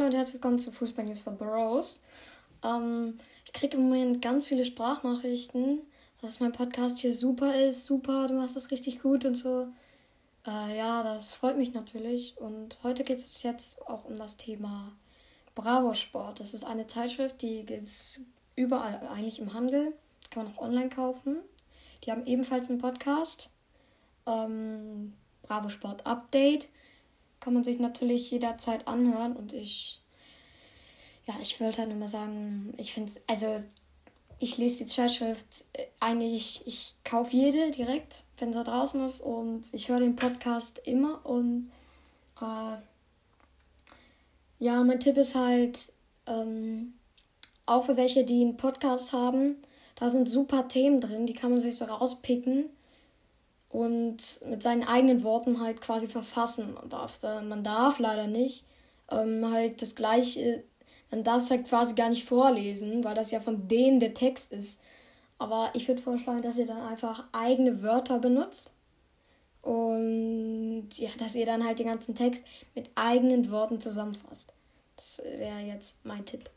Hallo und herzlich willkommen zu Fußball News for Bros. Ähm, ich kriege im Moment ganz viele Sprachnachrichten, dass mein Podcast hier super ist, super, du machst das richtig gut und so. Äh, ja, das freut mich natürlich. Und heute geht es jetzt auch um das Thema Bravo Sport. Das ist eine Zeitschrift, die gibt es überall eigentlich im Handel. Kann man auch online kaufen. Die haben ebenfalls einen Podcast. Ähm, Bravo Sport Update kann man sich natürlich jederzeit anhören und ich, ja, ich würde halt immer sagen, ich finde, also ich lese die Zeitschrift äh, eigentlich, ich kaufe jede direkt, wenn sie draußen ist und ich höre den Podcast immer und äh, ja, mein Tipp ist halt, ähm, auch für welche, die einen Podcast haben, da sind super Themen drin, die kann man sich so rauspicken und mit seinen eigenen Worten halt quasi verfassen. Man darf, man darf leider nicht ähm, halt das gleiche, man darf es halt quasi gar nicht vorlesen, weil das ja von denen der Text ist. Aber ich würde vorschlagen, dass ihr dann einfach eigene Wörter benutzt. Und ja, dass ihr dann halt den ganzen Text mit eigenen Worten zusammenfasst. Das wäre jetzt mein Tipp.